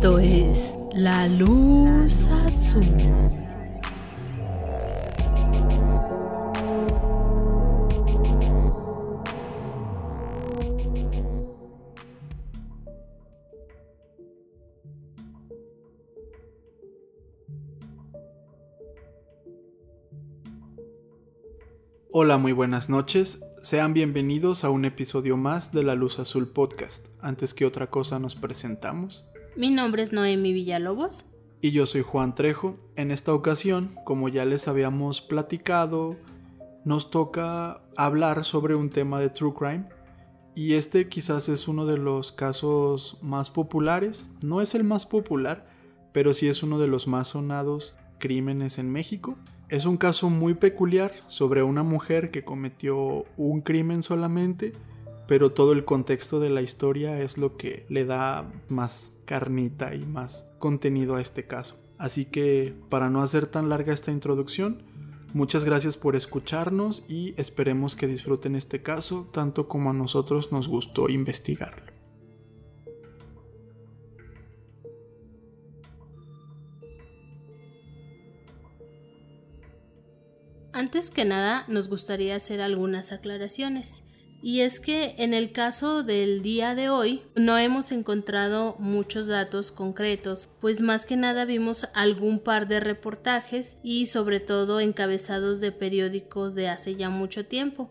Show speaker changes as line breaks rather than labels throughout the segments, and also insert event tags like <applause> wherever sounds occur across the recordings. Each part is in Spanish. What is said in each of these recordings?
Esto es La Luz Azul.
Hola, muy buenas noches. Sean bienvenidos a un episodio más de La Luz Azul Podcast. Antes que otra cosa nos presentamos.
Mi nombre es Noemi Villalobos.
Y yo soy Juan Trejo. En esta ocasión, como ya les habíamos platicado, nos toca hablar sobre un tema de True Crime. Y este quizás es uno de los casos más populares. No es el más popular, pero sí es uno de los más sonados crímenes en México. Es un caso muy peculiar sobre una mujer que cometió un crimen solamente, pero todo el contexto de la historia es lo que le da más carnita y más contenido a este caso. Así que, para no hacer tan larga esta introducción, muchas gracias por escucharnos y esperemos que disfruten este caso tanto como a nosotros nos gustó investigarlo.
Antes que nada, nos gustaría hacer algunas aclaraciones. Y es que en el caso del día de hoy no hemos encontrado muchos datos concretos, pues más que nada vimos algún par de reportajes y sobre todo encabezados de periódicos de hace ya mucho tiempo.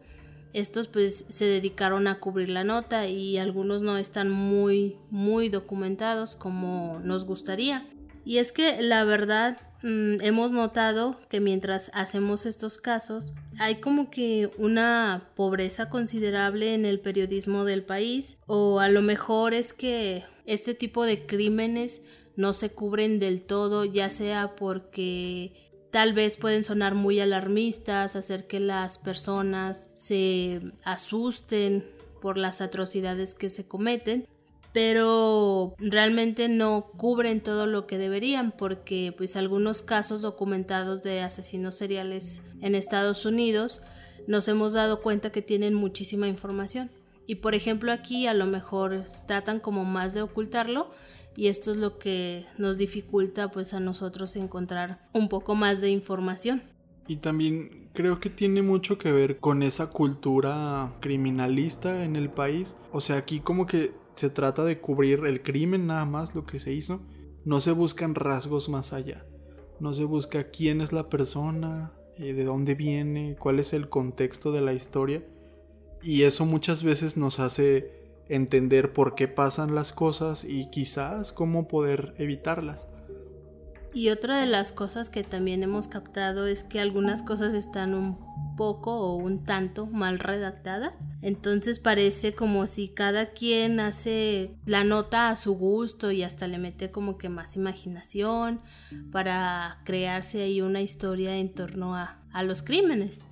Estos pues se dedicaron a cubrir la nota y algunos no están muy muy documentados como nos gustaría. Y es que la verdad mm, hemos notado que mientras hacemos estos casos hay como que una pobreza considerable en el periodismo del país o a lo mejor es que este tipo de crímenes no se cubren del todo ya sea porque tal vez pueden sonar muy alarmistas, hacer que las personas se asusten por las atrocidades que se cometen pero realmente no cubren todo lo que deberían porque pues algunos casos documentados de asesinos seriales en Estados Unidos nos hemos dado cuenta que tienen muchísima información y por ejemplo aquí a lo mejor tratan como más de ocultarlo y esto es lo que nos dificulta pues a nosotros encontrar un poco más de información.
Y también creo que tiene mucho que ver con esa cultura criminalista en el país. O sea, aquí como que se trata de cubrir el crimen nada más, lo que se hizo. No se buscan rasgos más allá. No se busca quién es la persona, eh, de dónde viene, cuál es el contexto de la historia. Y eso muchas veces nos hace entender por qué pasan las cosas y quizás cómo poder evitarlas.
Y otra de las cosas que también hemos captado es que algunas cosas están un poco o un tanto mal redactadas. Entonces parece como si cada quien hace la nota a su gusto y hasta le mete como que más imaginación para crearse ahí una historia en torno a, a los crímenes.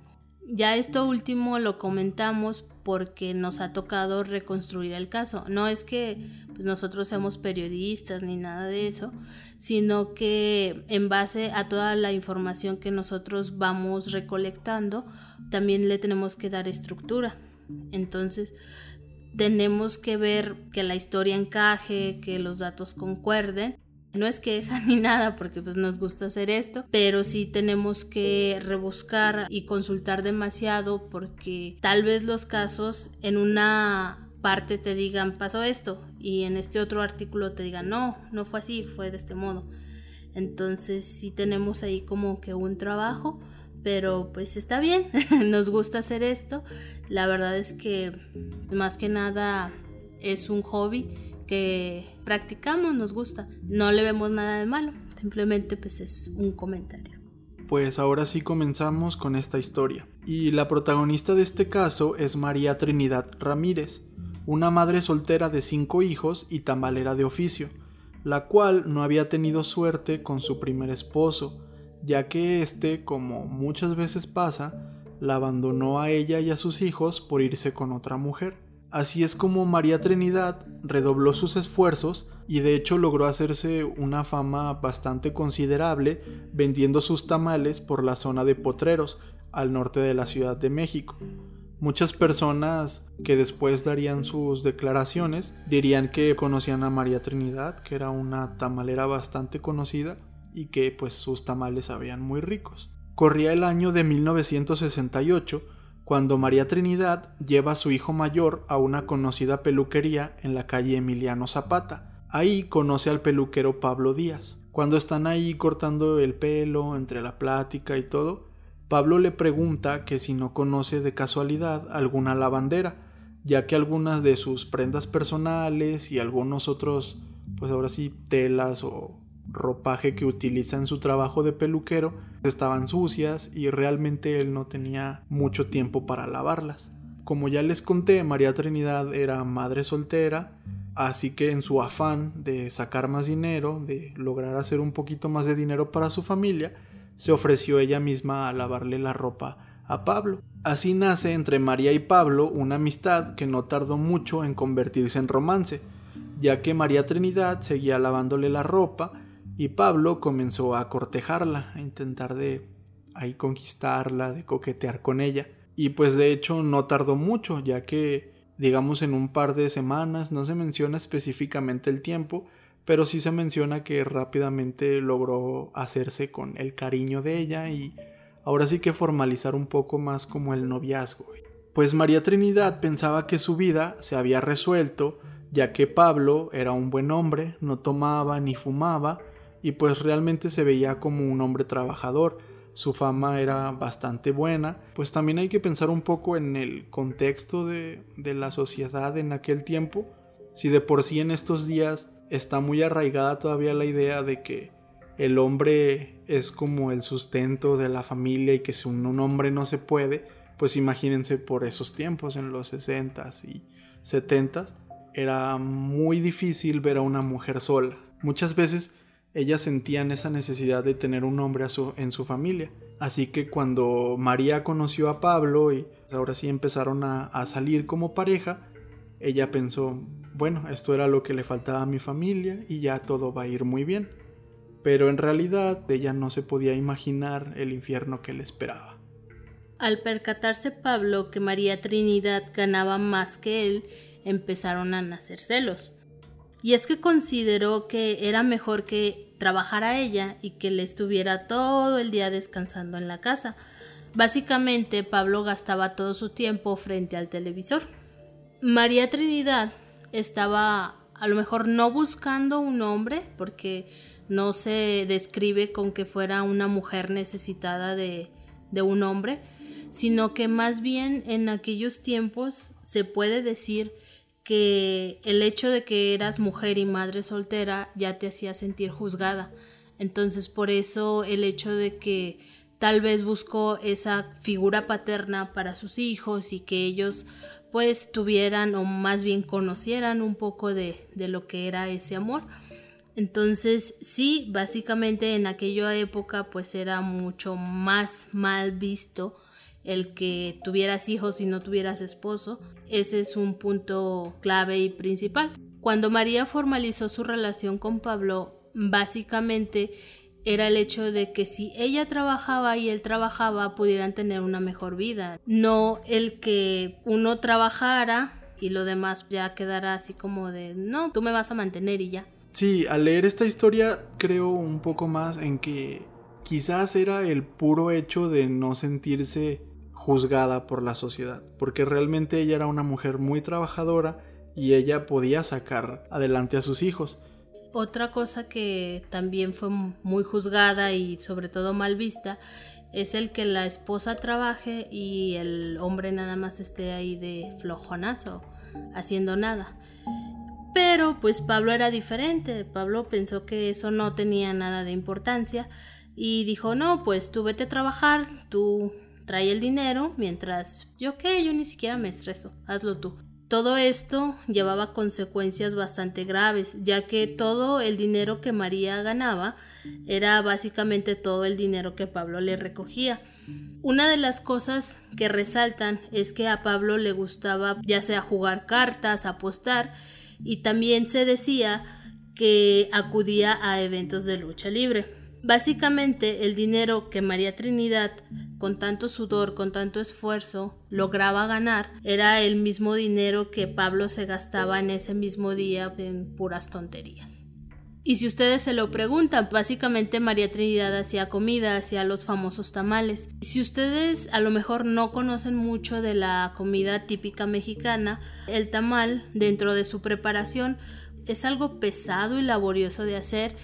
Ya esto último lo comentamos porque nos ha tocado reconstruir el caso. No es que pues, nosotros seamos periodistas ni nada de eso, sino que en base a toda la información que nosotros vamos recolectando, también le tenemos que dar estructura. Entonces, tenemos que ver que la historia encaje, que los datos concuerden no es queja <laughs> ni nada porque pues nos gusta hacer esto, pero sí tenemos que rebuscar y consultar demasiado porque tal vez los casos en una parte te digan pasó esto y en este otro artículo te digan no, no fue así, fue de este modo. Entonces sí tenemos ahí como que un trabajo, pero pues está bien, <laughs> nos gusta hacer esto. La verdad es que más que nada es un hobby que practicamos, nos gusta. No le vemos nada de malo, simplemente pues es un comentario.
Pues ahora sí comenzamos con esta historia. Y la protagonista de este caso es María Trinidad Ramírez, una madre soltera de cinco hijos y tambalera de oficio, la cual no había tenido suerte con su primer esposo, ya que éste, como muchas veces pasa, la abandonó a ella y a sus hijos por irse con otra mujer. Así es como María Trinidad redobló sus esfuerzos y de hecho logró hacerse una fama bastante considerable vendiendo sus tamales por la zona de Potreros, al norte de la Ciudad de México. Muchas personas que después darían sus declaraciones dirían que conocían a María Trinidad, que era una tamalera bastante conocida y que pues sus tamales sabían muy ricos. Corría el año de 1968 cuando María Trinidad lleva a su hijo mayor a una conocida peluquería en la calle Emiliano Zapata. Ahí conoce al peluquero Pablo Díaz. Cuando están ahí cortando el pelo, entre la plática y todo, Pablo le pregunta que si no conoce de casualidad alguna lavandera, ya que algunas de sus prendas personales y algunos otros, pues ahora sí, telas o ropaje que utiliza en su trabajo de peluquero estaban sucias y realmente él no tenía mucho tiempo para lavarlas. Como ya les conté, María Trinidad era madre soltera, así que en su afán de sacar más dinero, de lograr hacer un poquito más de dinero para su familia, se ofreció ella misma a lavarle la ropa a Pablo. Así nace entre María y Pablo una amistad que no tardó mucho en convertirse en romance, ya que María Trinidad seguía lavándole la ropa y Pablo comenzó a cortejarla, a intentar de ahí conquistarla, de coquetear con ella. Y pues de hecho no tardó mucho, ya que digamos en un par de semanas, no se menciona específicamente el tiempo, pero sí se menciona que rápidamente logró hacerse con el cariño de ella y ahora sí que formalizar un poco más como el noviazgo. Pues María Trinidad pensaba que su vida se había resuelto, ya que Pablo era un buen hombre, no tomaba ni fumaba, y pues realmente se veía como un hombre trabajador, su fama era bastante buena, pues también hay que pensar un poco en el contexto de, de la sociedad en aquel tiempo, si de por sí en estos días está muy arraigada todavía la idea de que el hombre es como el sustento de la familia y que si un, hombre no se puede, pues imagínense por esos tiempos, en los 60s y 70s, era muy difícil ver a una mujer sola. Muchas veces ellas sentían esa necesidad de tener un hombre en su familia. Así que cuando María conoció a Pablo y ahora sí empezaron a salir como pareja, ella pensó, bueno, esto era lo que le faltaba a mi familia y ya todo va a ir muy bien. Pero en realidad ella no se podía imaginar el infierno que le esperaba.
Al percatarse Pablo que María Trinidad ganaba más que él, empezaron a nacer celos. Y es que consideró que era mejor que trabajara ella y que le estuviera todo el día descansando en la casa. Básicamente Pablo gastaba todo su tiempo frente al televisor. María Trinidad estaba a lo mejor no buscando un hombre, porque no se describe con que fuera una mujer necesitada de, de un hombre, sino que más bien en aquellos tiempos se puede decir que el hecho de que eras mujer y madre soltera ya te hacía sentir juzgada. Entonces por eso el hecho de que tal vez buscó esa figura paterna para sus hijos y que ellos pues tuvieran o más bien conocieran un poco de, lo que era ese amor. Entonces sí, básicamente en aquella época pues era mucho más mal visto el que tuvieras hijos y no tuvieras esposo. Ese es un punto clave y principal. Cuando María formalizó su relación con Pablo, básicamente era el hecho de que si ella trabajaba y él trabajaba pudieran tener una mejor vida, no el que uno trabajara y lo demás ya quedara así como de, no, tú me vas a mantener y ya.
Sí, al leer esta historia creo un poco más en que quizás era el puro hecho de no sentirse juzgada por la sociedad, porque realmente ella era una mujer muy trabajadora y ella podía sacar adelante a sus hijos.
Otra cosa que también fue muy juzgada y sobre todo mal vista es el que la esposa trabaje y el hombre nada más esté ahí de flojonazo, haciendo nada. Pero pues Pablo era diferente, Pablo pensó que eso no tenía nada de importancia y dijo, no, pues tú vete a trabajar, tú trae el dinero, mientras yo qué, yo ni siquiera me estreso, hazlo tú. Todo esto llevaba consecuencias bastante graves, ya que todo el dinero que María ganaba era básicamente todo el dinero que Pablo le recogía. Una de las cosas que resaltan es que a Pablo le gustaba ya sea jugar cartas, apostar, y también se decía que acudía a eventos de lucha libre. Básicamente el dinero que María Trinidad con tanto sudor, con tanto esfuerzo, lograba ganar, era el mismo dinero que Pablo se gastaba en ese mismo día en puras tonterías. Y si ustedes se lo preguntan, básicamente María Trinidad hacía comida, hacía los famosos tamales. Si ustedes a lo mejor no conocen mucho de la comida típica mexicana, el tamal dentro de su preparación es algo pesado y laborioso de hacer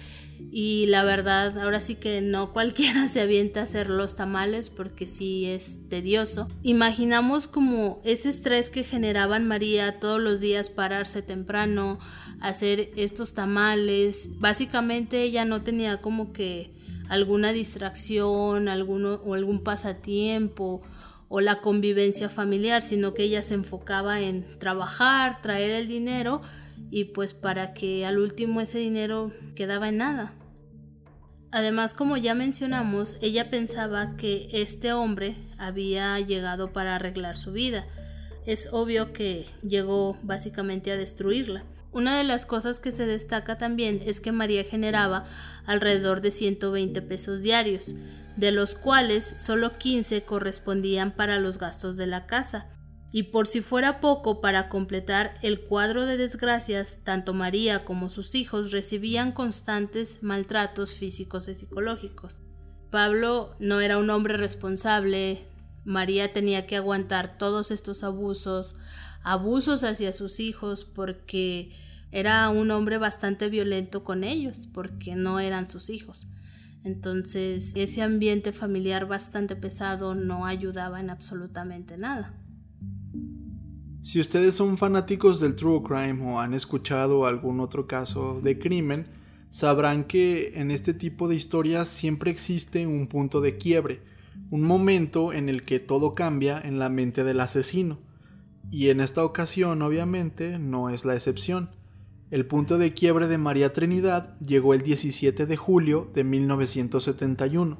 y la verdad ahora sí que no cualquiera <laughs> se avienta a hacer los tamales porque sí es tedioso. Imaginamos como ese estrés que generaban María todos los días pararse temprano, hacer estos tamales. Básicamente ella no tenía como que alguna distracción, alguno, o algún pasatiempo o la convivencia familiar, sino que ella se enfocaba en trabajar, traer el dinero y pues para que al último ese dinero quedaba en nada. Además, como ya mencionamos, ella pensaba que este hombre había llegado para arreglar su vida. Es obvio que llegó básicamente a destruirla. Una de las cosas que se destaca también es que María generaba alrededor de 120 pesos diarios, de los cuales solo 15 correspondían para los gastos de la casa y por si fuera poco para completar el cuadro de desgracias, tanto María como sus hijos recibían constantes maltratos físicos y psicológicos. Pablo no era un hombre responsable, María tenía que aguantar todos estos abusos, abusos hacia sus hijos porque era un hombre bastante violento con ellos, porque no eran sus hijos. Entonces ese ambiente familiar bastante pesado no ayudaba en absolutamente nada.
Si ustedes son fanáticos del true crime o han escuchado algún otro caso de crimen, sabrán que en este tipo de historias siempre existe un punto de quiebre, un momento en el que todo cambia en la mente del asesino. Y en esta ocasión, obviamente, no es la excepción. El punto de quiebre de María Trinidad llegó el 17 de julio de 1971.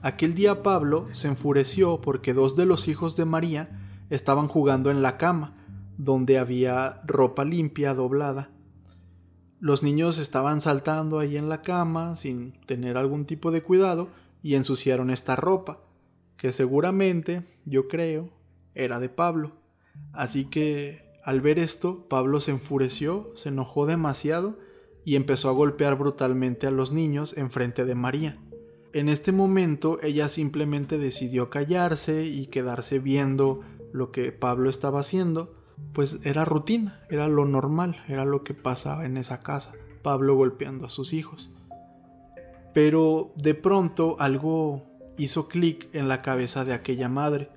Aquel día Pablo se enfureció porque dos de los hijos de María estaban jugando en la cama, donde había ropa limpia doblada. Los niños estaban saltando ahí en la cama sin tener algún tipo de cuidado y ensuciaron esta ropa, que seguramente, yo creo, era de Pablo. Así que al ver esto, Pablo se enfureció, se enojó demasiado y empezó a golpear brutalmente a los niños en frente de María. En este momento ella simplemente decidió callarse y quedarse viendo lo que Pablo estaba haciendo, pues era rutina, era lo normal, era lo que pasaba en esa casa, Pablo golpeando a sus hijos. Pero de pronto algo hizo clic en la cabeza de aquella madre,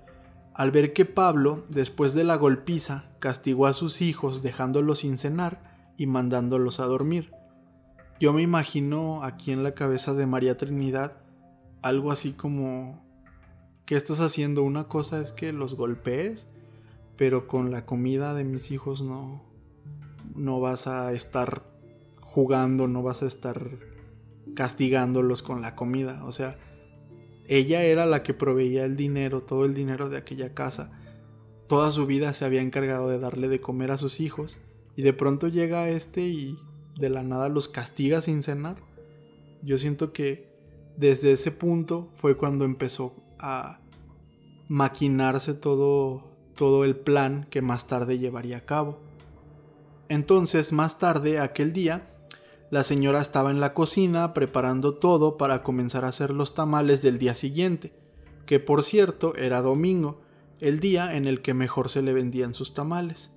al ver que Pablo, después de la golpiza, castigó a sus hijos dejándolos sin cenar y mandándolos a dormir. Yo me imagino aquí en la cabeza de María Trinidad algo así como ¿qué estás haciendo? Una cosa es que los golpees, pero con la comida de mis hijos no, no vas a estar jugando, no vas a estar castigándolos con la comida. O sea, ella era la que proveía el dinero, todo el dinero de aquella casa. Toda su vida se había encargado de darle de comer a sus hijos y de pronto llega este y de la nada los castiga sin cenar. Yo siento que desde ese punto fue cuando empezó a maquinarse todo, todo el plan que más tarde llevaría a cabo. Entonces, más tarde, aquel día, la señora estaba en la cocina preparando todo para comenzar a hacer los tamales del día siguiente, que por cierto era domingo, el día en el que mejor se le vendían sus tamales.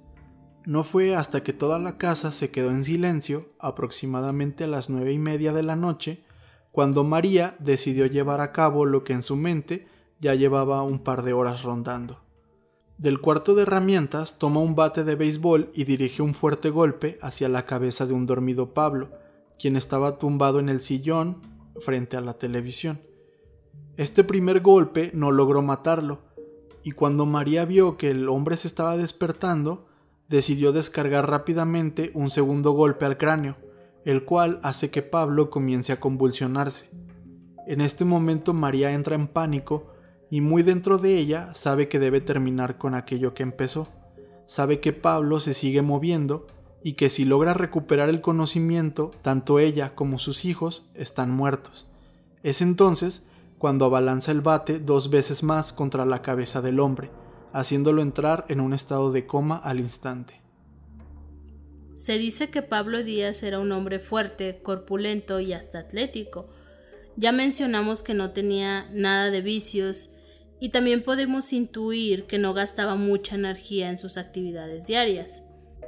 No fue hasta que toda la casa se quedó en silencio, aproximadamente a las nueve y media de la noche, cuando María decidió llevar a cabo lo que en su mente ya llevaba un par de horas rondando. Del cuarto de herramientas toma un bate de béisbol y dirige un fuerte golpe hacia la cabeza de un dormido Pablo, quien estaba tumbado en el sillón frente a la televisión. Este primer golpe no logró matarlo, y cuando María vio que el hombre se estaba despertando, decidió descargar rápidamente un segundo golpe al cráneo, el cual hace que Pablo comience a convulsionarse. En este momento María entra en pánico y muy dentro de ella sabe que debe terminar con aquello que empezó. Sabe que Pablo se sigue moviendo y que si logra recuperar el conocimiento, tanto ella como sus hijos están muertos. Es entonces cuando abalanza el bate dos veces más contra la cabeza del hombre, haciéndolo entrar en un estado de coma al instante.
Se dice que Pablo Díaz era un hombre fuerte, corpulento y hasta atlético. Ya mencionamos que no tenía nada de vicios y también podemos intuir que no gastaba mucha energía en sus actividades diarias,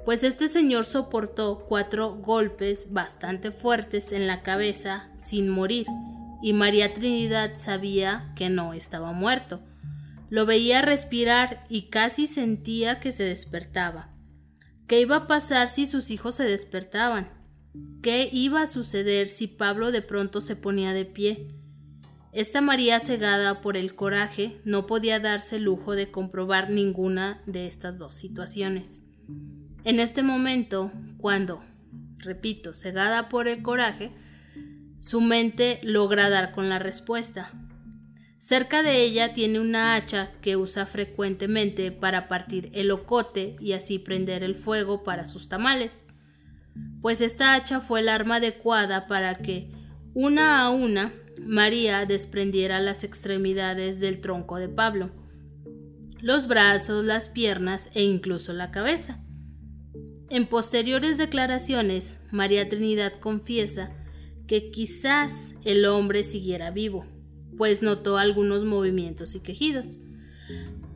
pues este señor soportó cuatro golpes bastante fuertes en la cabeza sin morir, y María Trinidad sabía que no estaba muerto. Lo veía respirar y casi sentía que se despertaba. ¿Qué iba a pasar si sus hijos se despertaban? ¿Qué iba a suceder si Pablo de pronto se ponía de pie? Esta María cegada por el coraje no podía darse el lujo de comprobar ninguna de estas dos situaciones. En este momento, cuando, repito, cegada por el coraje, su mente logra dar con la respuesta. Cerca de ella tiene una hacha que usa frecuentemente para partir el ocote y así prender el fuego para sus tamales. Pues esta hacha fue el arma adecuada para que, una a una, María desprendiera las extremidades del tronco de Pablo, los brazos, las piernas e incluso la cabeza. En posteriores declaraciones, María Trinidad confiesa que quizás el hombre siguiera vivo, pues notó algunos movimientos y quejidos,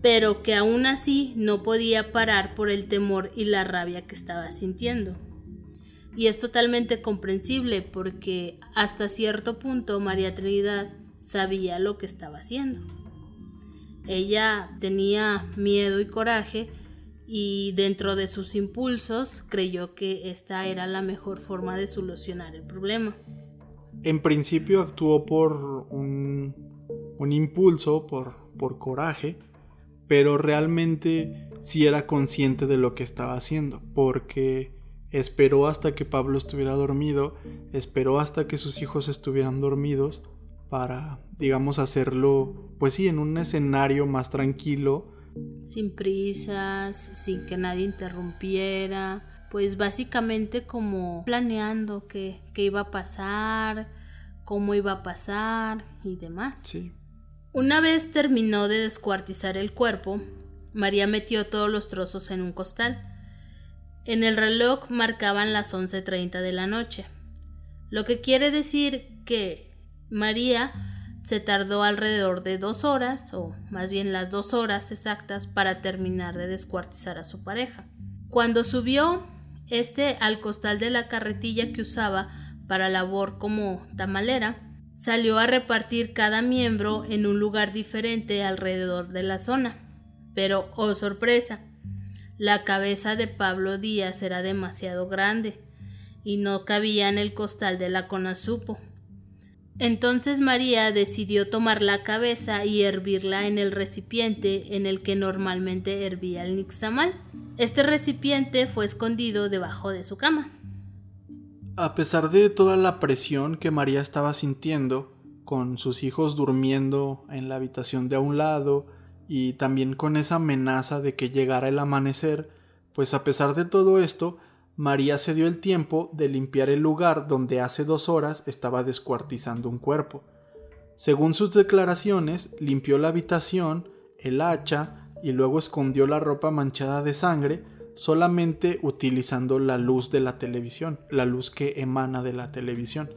pero que aún así no podía parar por el temor y la rabia que estaba sintiendo. Y es totalmente comprensible porque hasta cierto punto María Trinidad sabía lo que estaba haciendo. Ella tenía miedo y coraje y dentro de sus impulsos creyó que esta era la mejor forma de solucionar el problema.
En principio actuó por un, impulso, por, por coraje, pero realmente sí era consciente de lo que estaba haciendo, porque esperó hasta que Pablo estuviera dormido, esperó hasta que sus hijos estuvieran dormidos para, digamos, hacerlo, pues sí, en un escenario más tranquilo.
Sin prisas, sin que nadie interrumpiera, pues básicamente como planeando qué, qué iba a pasar, cómo iba a pasar y demás.
Sí.
Una vez terminó de descuartizar el cuerpo, María metió todos los trozos en un costal en el reloj marcaban las 11.30 de la noche, lo que quiere decir que María se tardó alrededor de dos horas, o más bien las dos horas exactas, para terminar de descuartizar a su pareja. Cuando subió este al costal de la carretilla que usaba para labor como tamalera, salió a repartir cada miembro en un lugar diferente alrededor de la zona. Pero, oh sorpresa, la cabeza de Pablo Díaz era demasiado grande y no cabía en el costal de la conazupo. Entonces María decidió tomar la cabeza y hervirla en el recipiente en el que normalmente hervía el nixtamal. Este recipiente fue escondido debajo de su cama.
A pesar de toda la presión que María estaba sintiendo, con sus hijos durmiendo en la habitación de a un lado, y también con esa amenaza de que llegara el amanecer, pues a pesar de todo esto, María se dio el tiempo de limpiar el lugar donde hace dos horas estaba descuartizando un cuerpo. Según sus declaraciones, limpió la habitación, el hacha y luego escondió la ropa manchada de sangre solamente utilizando la luz de la televisión, la luz que emana de la televisión.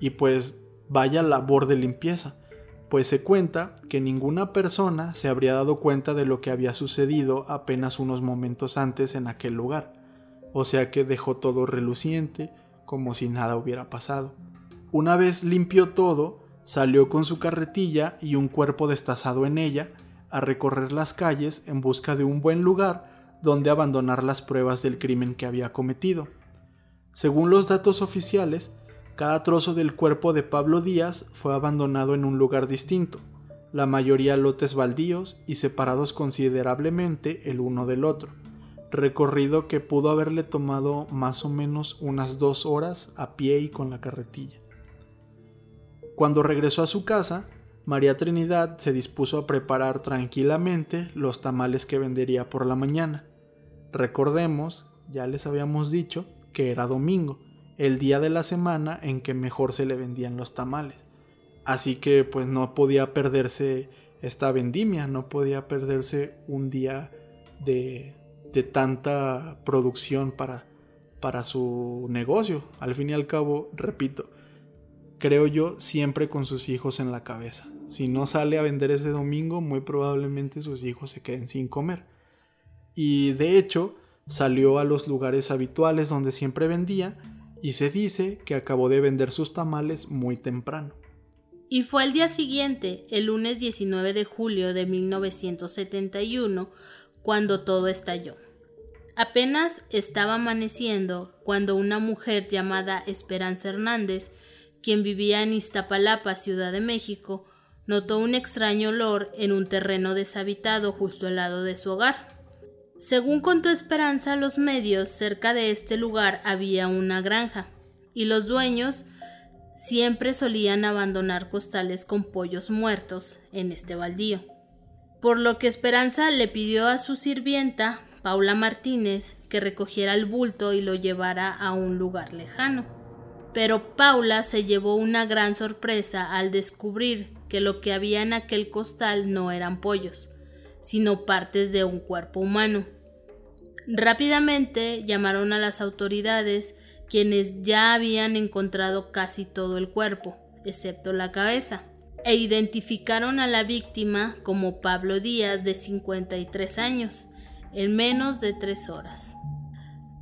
Y pues vaya labor de limpieza pues se cuenta que ninguna persona se habría dado cuenta de lo que había sucedido apenas unos momentos antes en aquel lugar, o sea que dejó todo reluciente, como si nada hubiera pasado. Una vez limpió todo, salió con su carretilla y un cuerpo destazado en ella a recorrer las calles en busca de un buen lugar donde abandonar las pruebas del crimen que había cometido. Según los datos oficiales, cada trozo del cuerpo de Pablo Díaz fue abandonado en un lugar distinto, la mayoría lotes baldíos y separados considerablemente el uno del otro, recorrido que pudo haberle tomado más o menos unas dos horas a pie y con la carretilla. Cuando regresó a su casa, María Trinidad se dispuso a preparar tranquilamente los tamales que vendería por la mañana. Recordemos, ya les habíamos dicho, que era domingo, el día de la semana en que mejor se le vendían los tamales. Así que pues no podía perderse esta vendimia, no podía perderse un día de, de tanta producción para, para su negocio. Al fin y al cabo, repito, creo yo, siempre con sus hijos en la cabeza. Si no sale a vender ese domingo, muy probablemente sus hijos se queden sin comer. Y de hecho, salió a los lugares habituales donde siempre vendía y se dice que acabó de vender sus tamales muy temprano.
Y fue el día siguiente, el lunes 19 de julio de 1971, cuando todo estalló. Apenas estaba amaneciendo cuando una mujer llamada Esperanza Hernández, quien vivía en Iztapalapa, Ciudad de México, notó un extraño olor en un terreno deshabitado justo al lado de su hogar. Según contó Esperanza a los medios, cerca de este lugar había una granja, y los dueños siempre solían abandonar costales con pollos muertos en este baldío. Por lo que Esperanza le pidió a su sirvienta Paula Martínez que recogiera el bulto y lo llevara a un lugar lejano. Pero Paula se llevó una gran sorpresa al descubrir que lo que había en aquel costal no eran pollos, sino partes de un cuerpo humano. Rápidamente llamaron a las autoridades, quienes ya habían encontrado casi todo el cuerpo, excepto la cabeza, e identificaron a la víctima como Pablo Díaz, de 53 años, en menos de tres horas.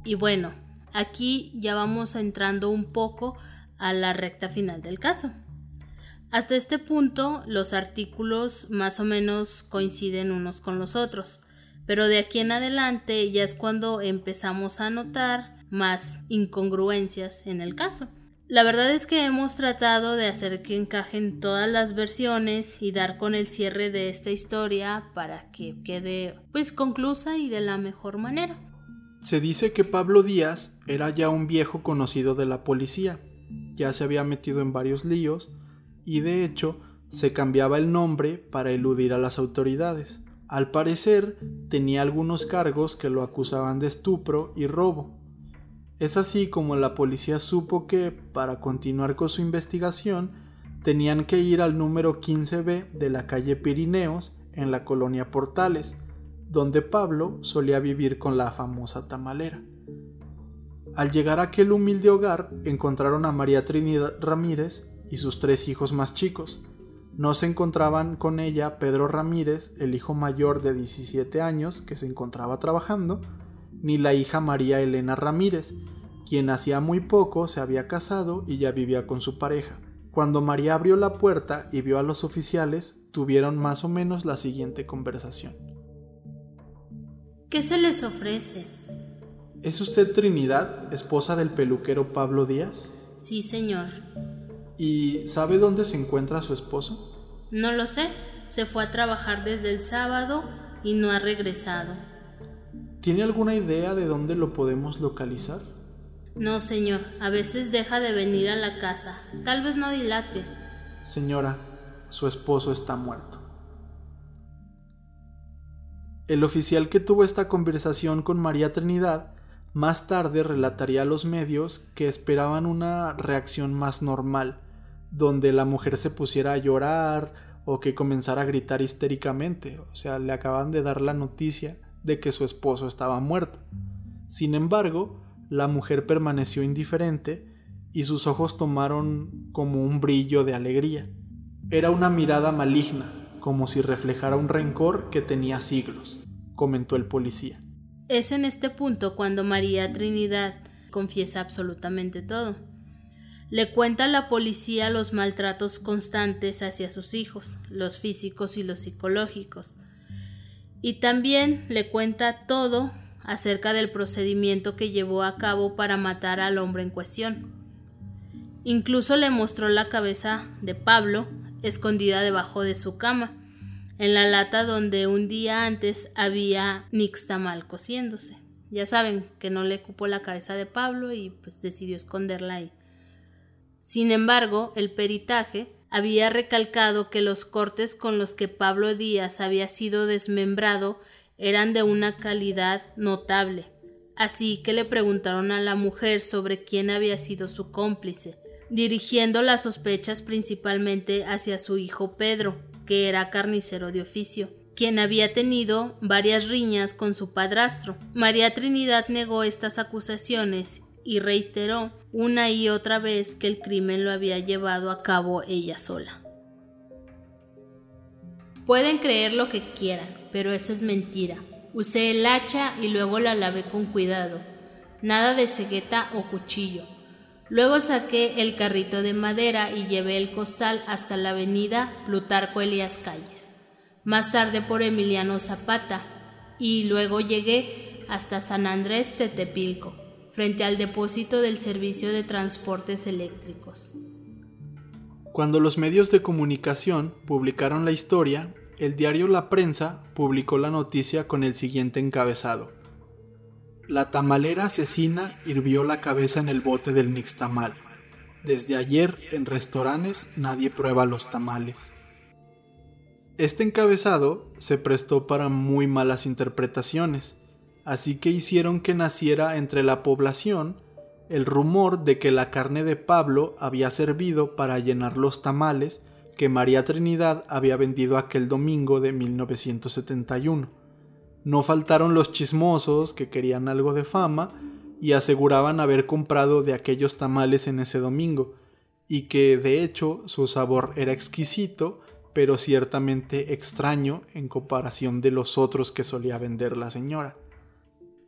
Y bueno, aquí ya vamos entrando un poco a la recta final del caso. Hasta este punto los artículos más o menos coinciden unos con los otros, pero de aquí en adelante ya es cuando empezamos a notar más incongruencias en el caso. La verdad es que hemos tratado de hacer que encajen todas las versiones y dar con el cierre de esta historia para que quede pues conclusa y de la mejor manera.
Se dice que Pablo Díaz era ya un viejo conocido de la policía, ya se había metido en varios líos y de hecho se cambiaba el nombre para eludir a las autoridades. Al parecer tenía algunos cargos que lo acusaban de estupro y robo, es así como la policía supo que, para continuar con su investigación, tenían que ir al número 15B de la calle Pirineos, en la colonia Portales, donde Pablo solía vivir con la famosa tamalera. Al llegar a aquel humilde hogar, encontraron a María Trinidad Ramírez y sus tres hijos más chicos. No se encontraban con ella Pedro Ramírez, el hijo mayor de 17 años que se encontraba trabajando, ni la hija María Elena Ramírez, quien hacía muy poco se había casado y ya vivía con su pareja. Cuando María abrió la puerta y vio a los oficiales, tuvieron más o menos la siguiente conversación.
¿Qué se les ofrece?
¿Es usted Trinidad, esposa del peluquero Pablo Díaz?
Sí, señor.
¿Y sabe dónde se encuentra su esposo?
No lo sé. Se fue a trabajar desde el sábado y no ha regresado.
¿Tiene alguna idea de dónde lo podemos localizar?
No, señor, a veces deja de venir a la casa. Tal vez no dilate.
Señora, su esposo está muerto. El oficial que tuvo esta conversación con María Trinidad más tarde relataría a los medios que esperaban una reacción más normal, donde la mujer se pusiera a llorar o que comenzara a gritar histéricamente, o sea, le acaban de dar la noticia de que su esposo estaba muerto. Sin embargo, la mujer permaneció indiferente y sus ojos tomaron como un brillo de alegría. Era una mirada maligna, como si reflejara un rencor que tenía siglos, comentó el policía.
Es en este punto cuando María Trinidad confiesa absolutamente todo. Le cuenta a la policía los maltratos constantes hacia sus hijos, los físicos y los psicológicos, y también le cuenta todo acerca del procedimiento que llevó a cabo para matar al hombre en cuestión. Incluso le mostró la cabeza de Pablo escondida debajo de su cama, en la lata donde un día antes había nixtamal cociéndose. Ya saben que no le cupo la cabeza de Pablo y pues decidió esconderla ahí. Sin embargo, el peritaje había recalcado que los cortes con los que Pablo Díaz había sido desmembrado eran de una calidad notable. Así que le preguntaron a la mujer sobre quién había sido su cómplice, dirigiendo las sospechas principalmente hacia su hijo Pedro, que era carnicero de oficio, quien había tenido varias riñas con su padrastro. María Trinidad negó estas acusaciones y reiteró una y otra vez que el crimen lo había llevado a cabo ella sola. Pueden creer lo que quieran, pero eso es mentira. Usé el hacha y luego la lavé con cuidado. Nada de cegueta o cuchillo. Luego saqué el carrito de madera y llevé el costal hasta la avenida Plutarco Elías Calles. Más tarde por Emiliano Zapata y luego llegué hasta San Andrés Tetepilco, frente al depósito del servicio de transportes eléctricos.
Cuando los medios de comunicación publicaron la historia, el diario La Prensa publicó la noticia con el siguiente encabezado. La tamalera asesina hirvió la cabeza en el bote del nixtamal. Desde ayer en restaurantes nadie prueba los tamales. Este encabezado se prestó para muy malas interpretaciones, así que hicieron que naciera entre la población el rumor de que la carne de Pablo había servido para llenar los tamales que María Trinidad había vendido aquel domingo de 1971. No faltaron los chismosos que querían algo de fama y aseguraban haber comprado de aquellos tamales en ese domingo, y que de hecho su sabor era exquisito, pero ciertamente extraño en comparación de los otros que solía vender la señora.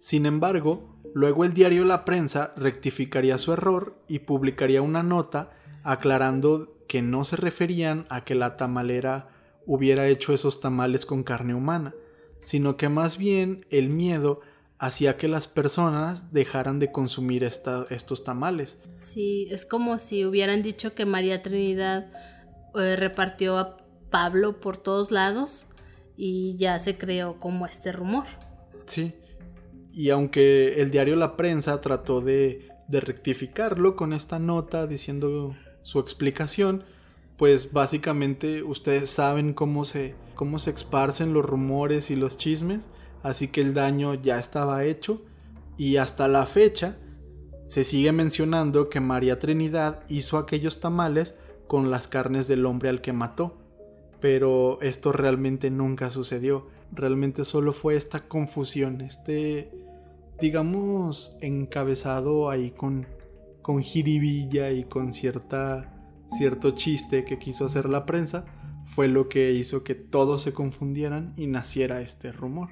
Sin embargo, luego el diario La Prensa rectificaría su error y publicaría una nota aclarando que no se referían a que la tamalera hubiera hecho esos tamales con carne humana, sino que más bien el miedo hacía que las personas dejaran de consumir estos tamales.
Sí, es como si hubieran dicho que María Trinidad eh, repartió a Pablo por todos lados y ya se creó como este rumor.
Sí, y aunque el diario La Prensa trató de, rectificarlo con esta nota diciendo su explicación, pues básicamente ustedes saben cómo se, cómo se esparcen los rumores y los chismes, así que el daño ya estaba hecho y hasta la fecha se sigue mencionando que María Trinidad hizo aquellos tamales con las carnes del hombre al que mató. Pero esto realmente nunca sucedió. Realmente solo fue esta confusión, este digamos, encabezado ahí con, con jiribilla y con cierta, cierto chiste que quiso hacer la prensa, fue lo que hizo que todos se confundieran y naciera este rumor.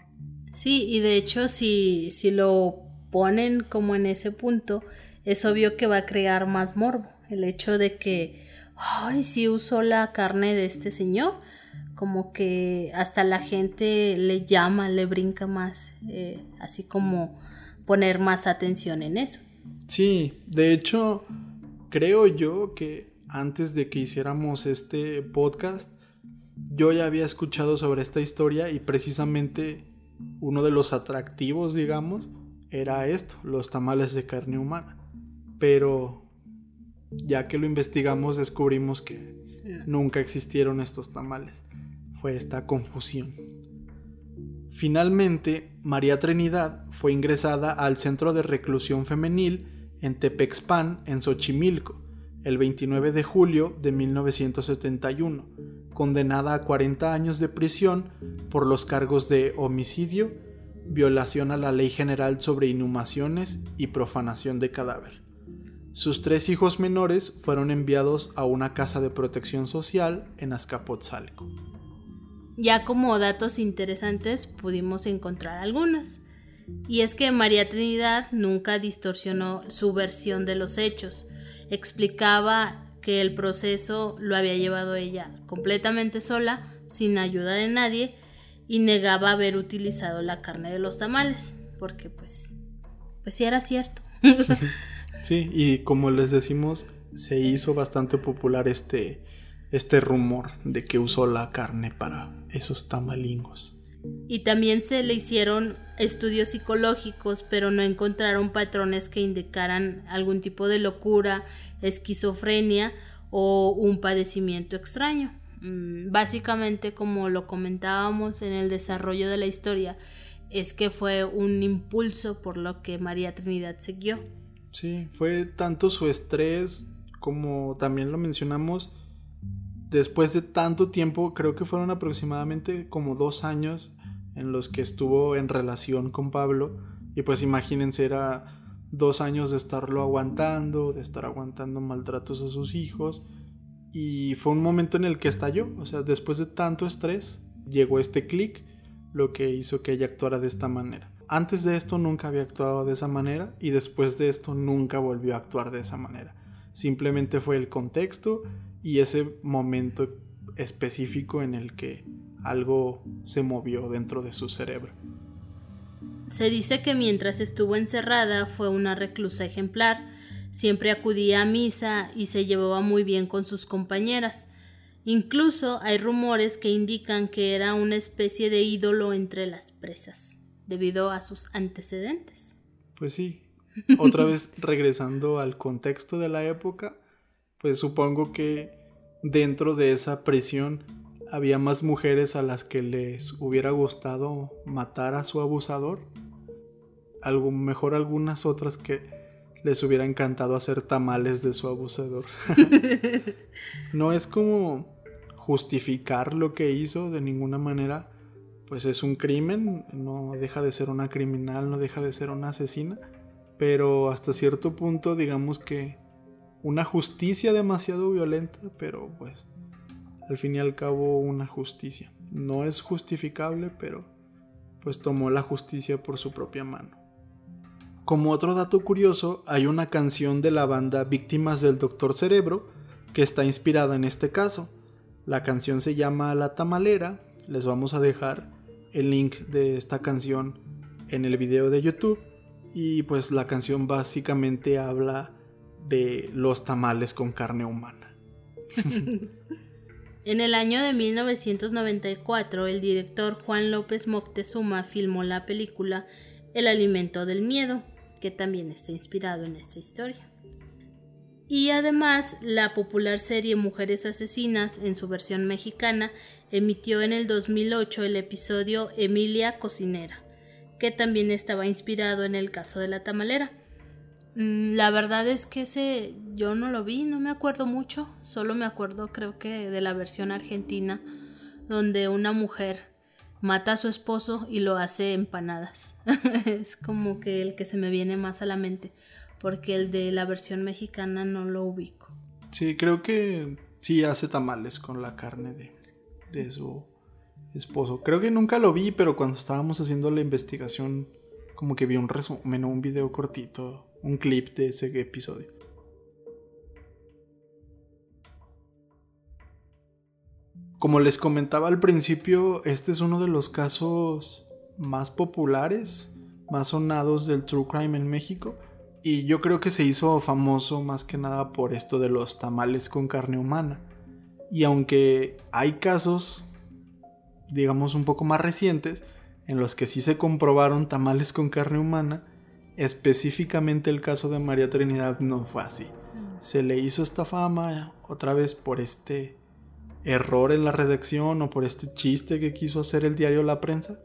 Sí, y de hecho si, si lo ponen como en ese punto, es obvio que va a crear más morbo. El hecho de que, ay, si usó la carne de este señor, como que hasta la gente le llama, le brinca más, eh, así como poner más atención en eso.
Sí, de hecho, creo yo que antes de que hiciéramos este podcast, yo ya había escuchado sobre esta historia y precisamente uno de los atractivos, digamos, era esto, los tamales de carne humana. Pero ya que lo investigamos descubrimos que nunca existieron estos tamales. Fue esta confusión. Finalmente, María Trinidad fue ingresada al Centro de Reclusión Femenil en Tepexpan, en Xochimilco, el 29 de julio de 1971, condenada a 40 años de prisión por los cargos de homicidio, violación a la Ley General sobre Inhumaciones y profanación de cadáver. Sus tres hijos menores fueron enviados a una casa de protección social en Azcapotzalco.
Ya como datos interesantes pudimos encontrar algunos. Y es que María Trinidad nunca distorsionó su versión de los hechos. Explicaba que el proceso lo había llevado ella completamente sola, sin ayuda de nadie, y negaba haber utilizado la carne de los tamales, porque pues, pues sí era cierto. <laughs>
sí, y como les decimos, se hizo bastante popular este, este rumor de que usó la carne para esos tamalingos.
Y también se le hicieron estudios psicológicos, pero no encontraron patrones que indicaran algún tipo de locura, esquizofrenia o un padecimiento extraño. Mm, básicamente, como lo comentábamos en el desarrollo de la historia, es que fue un impulso por lo que María Trinidad siguió.
Sí, fue tanto su estrés como también lo mencionamos, después de tanto tiempo, creo que fueron aproximadamente como dos años en los que estuvo en relación con Pablo. Y pues imagínense, era dos años de estarlo aguantando, de estar aguantando maltratos a sus hijos. Y fue un momento en el que estalló. O sea, después de tanto estrés, llegó este clic, lo que hizo que ella actuara de esta manera. Antes de esto nunca había actuado de esa manera y después de esto nunca volvió a actuar de esa manera. Simplemente fue el contexto y ese momento específico en el que algo se movió dentro de su cerebro.
Se dice que mientras estuvo encerrada fue una reclusa ejemplar, siempre acudía a misa y se llevaba muy bien con sus compañeras. Incluso hay rumores que indican que era una especie de ídolo entre las presas, debido a sus antecedentes.
Pues sí, otra <laughs> vez regresando al contexto de la época, pues supongo que dentro de esa prisión había más mujeres a las que les hubiera gustado matar a su abusador. Algo mejor algunas otras que les hubiera encantado hacer tamales de su abusador. <laughs> no es como justificar lo que hizo de ninguna manera, pues es un crimen, no deja de ser una criminal, no deja de ser una asesina, pero hasta cierto punto digamos que una justicia demasiado violenta, pero pues al fin y al cabo una justicia. No es justificable, pero pues tomó la justicia por su propia mano. Como otro dato curioso, hay una canción de la banda Víctimas del Doctor Cerebro que está inspirada en este caso. La canción se llama La Tamalera. Les vamos a dejar el link de esta canción en el video de YouTube. Y pues la canción básicamente habla de los tamales con carne humana. <laughs>
En el año de 1994, el director Juan López Moctezuma filmó la película El alimento del miedo, que también está inspirado en esta historia. Y además, la popular serie Mujeres Asesinas, en su versión mexicana, emitió en el 2008 el episodio Emilia Cocinera, que también estaba inspirado en el caso de la tamalera. Mm, la verdad es que ese yo no lo vi, no me acuerdo mucho, solo me acuerdo creo que de la versión argentina donde una mujer mata a su esposo y lo hace empanadas. <laughs> es como que el que se me viene más a la mente, porque el de la versión mexicana no lo ubico.
Sí, creo que sí hace tamales con la carne de, de su esposo. Creo que nunca lo vi, pero cuando estábamos haciendo la investigación, como que vi un resumen un video cortito un clip de ese episodio. Como les comentaba al principio, este es uno de los casos más populares, más sonados del True Crime en México. Y yo creo que se hizo famoso más que nada por esto de los tamales con carne humana. Y aunque hay casos, digamos, un poco más recientes, en los que sí se comprobaron tamales con carne humana, Específicamente el caso de María Trinidad no fue así. Mm. Se le hizo esta fama otra vez por este error en la redacción o por este chiste que quiso hacer el diario La Prensa.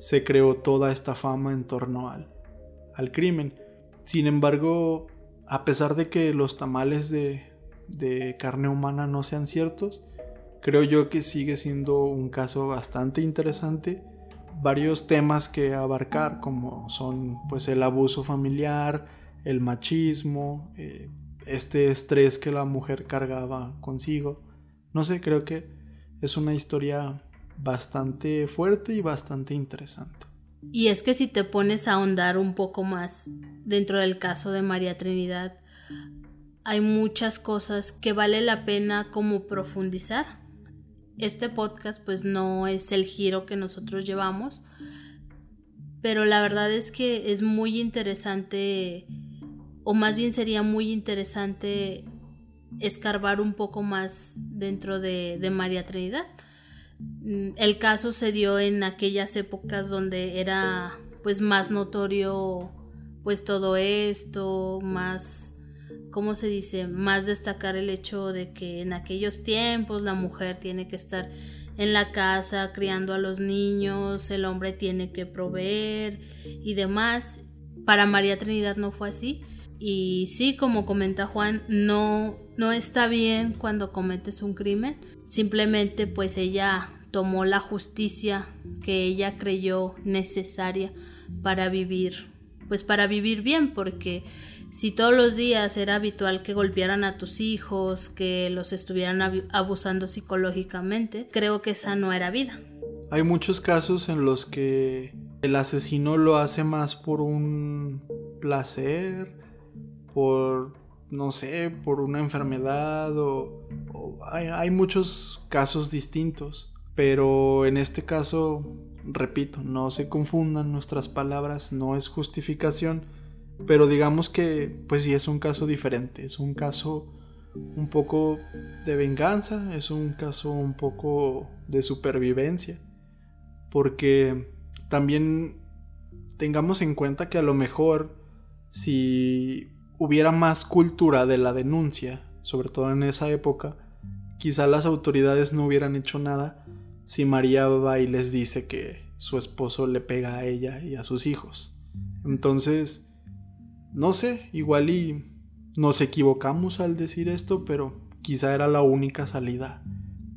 Se creó toda esta fama en torno al, al crimen. Sin embargo, a pesar de que los tamales de, carne humana no sean ciertos, creo yo que sigue siendo un caso bastante interesante varios temas que abarcar como son pues el abuso familiar, el machismo, eh, este estrés que la mujer cargaba consigo. No sé, creo que es una historia bastante fuerte y bastante interesante.
Y es que si te pones a ahondar un poco más dentro del caso de María Trinidad, hay muchas cosas que vale la pena como profundizar este podcast pues no es el giro que nosotros llevamos, pero la verdad es que es muy interesante, o más bien sería muy interesante escarbar un poco más dentro de, de María Trinidad. Mm, el caso se dio en aquellas épocas donde era pues más notorio pues todo esto, más ¿cómo se dice? Más destacar el hecho de que en aquellos tiempos la mujer tiene que estar en la casa criando a los niños, el hombre tiene que proveer y demás. Para María Trinidad no fue así. Y sí, como comenta Juan, no, no está bien cuando cometes un crimen. Simplemente pues ella tomó la justicia que ella creyó necesaria para vivir, pues para vivir bien, porque si todos los días era habitual que golpearan a tus hijos, que los estuvieran abusando psicológicamente, creo que esa no era vida.
Hay muchos casos en los que el asesino lo hace más por un placer, por, no sé, por una enfermedad o, hay, muchos casos distintos. Pero en este caso, repito, no se confundan nuestras palabras, no es justificación, pero digamos que pues sí es un caso diferente, es un caso un poco de venganza, es un caso un poco de supervivencia, porque también tengamos en cuenta que a lo mejor si hubiera más cultura de la denuncia, sobre todo en esa época, quizá las autoridades no hubieran hecho nada si María va y les dice que su esposo le pega a ella y a sus hijos. Entonces, no sé, igual y nos equivocamos al decir esto, pero quizá era la única salida.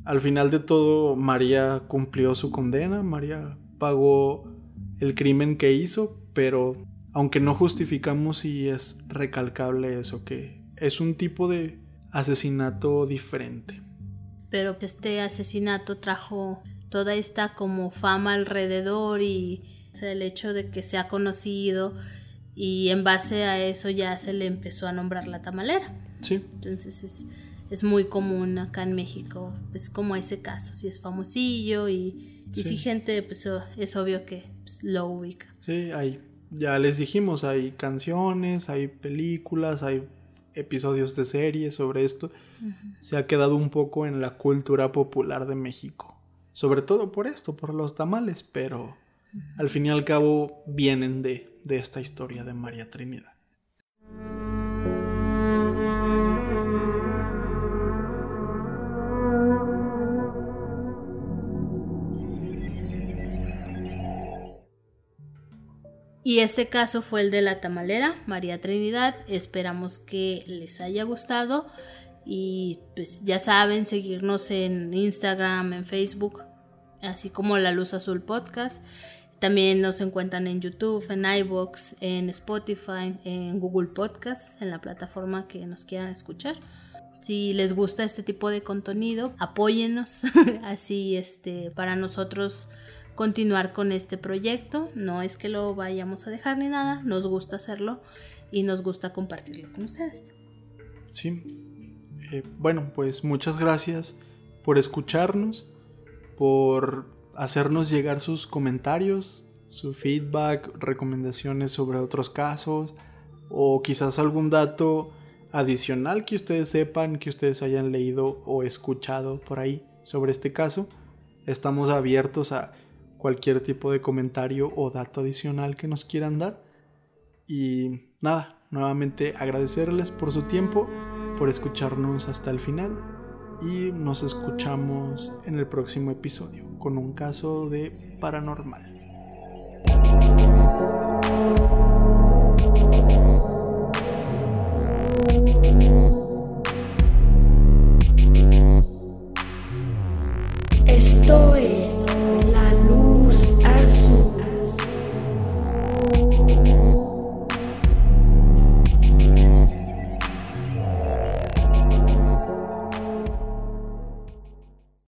Al final de todo, María cumplió su condena, María pagó el crimen que hizo, pero aunque no justificamos si es recalcable eso, que es un tipo de asesinato diferente.
Pero este asesinato trajo toda esta como fama alrededor y el hecho de que se ha conocido y en base a eso ya se le empezó a nombrar la tamalera.
Sí.
Entonces es, es muy común acá en México, es como ese caso, si es famosillo y, y si gente, pues es obvio que pues, lo ubica.
Sí, hay, ya les dijimos, hay canciones, hay películas, hay episodios de series sobre esto. Se ha quedado un poco en la cultura popular de México. Sobre todo por esto, por los tamales, pero al fin y al cabo vienen de, de esta historia de María Trinidad.
Y este caso fue el de la tamalera, María Trinidad. Esperamos que les haya gustado. Y pues ya saben, seguirnos en Instagram, en Facebook, así como La Luz Azul Podcast. También nos encuentran en YouTube, en iBox, en Spotify, en Google Podcast, en la plataforma que nos quieran escuchar. Si les gusta este tipo de contenido, apóyennos. <laughs> así este para nosotros continuar con este proyecto. No es que lo vayamos a dejar ni nada, nos gusta hacerlo y nos gusta compartirlo con ustedes.
Sí. Eh, bueno, pues muchas gracias por escucharnos, por hacernos llegar sus comentarios, su feedback, recomendaciones sobre otros casos o quizás algún dato adicional que ustedes sepan, que ustedes hayan leído o escuchado por ahí sobre este caso. Estamos abiertos a cualquier tipo de comentario o dato adicional que nos quieran dar. Y nada, nuevamente agradecerles por su tiempo, por escucharnos hasta el final y nos escuchamos en el próximo episodio con un caso de paranormal.